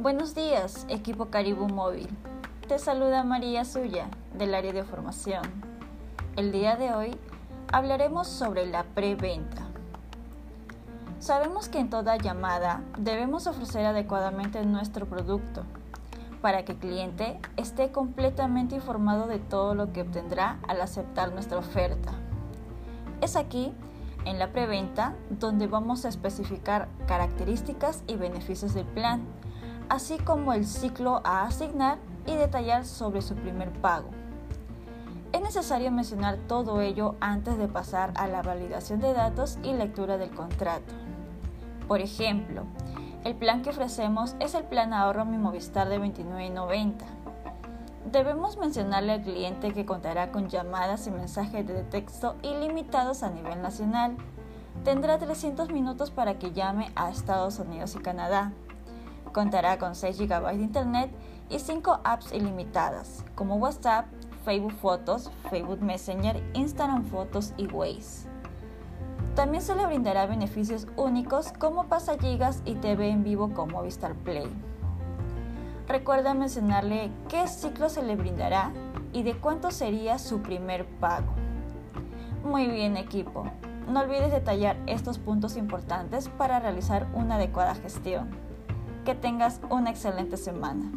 Buenos días, equipo Caribú Móvil. Te saluda María Suya, del área de formación. El día de hoy hablaremos sobre la preventa. Sabemos que en toda llamada debemos ofrecer adecuadamente nuestro producto para que el cliente esté completamente informado de todo lo que obtendrá al aceptar nuestra oferta. Es aquí, en la preventa, donde vamos a especificar características y beneficios del plan, así como el ciclo a asignar y detallar sobre su primer pago. Es necesario mencionar todo ello antes de pasar a la validación de datos y lectura del contrato. Por ejemplo, el plan que ofrecemos es el plan ahorro Mi Movistar de 29.90. Debemos mencionarle al cliente que contará con llamadas y mensajes de texto ilimitados a nivel nacional. Tendrá 300 minutos para que llame a Estados Unidos y Canadá. Contará con 6 GB de Internet y 5 apps ilimitadas, como WhatsApp, Facebook Fotos, Facebook Messenger, Instagram Fotos y Waze. También se le brindará beneficios únicos como pasagigas y TV en vivo con Movistar Play. Recuerda mencionarle qué ciclo se le brindará y de cuánto sería su primer pago. Muy bien equipo, no olvides detallar estos puntos importantes para realizar una adecuada gestión. Que tengas una excelente semana.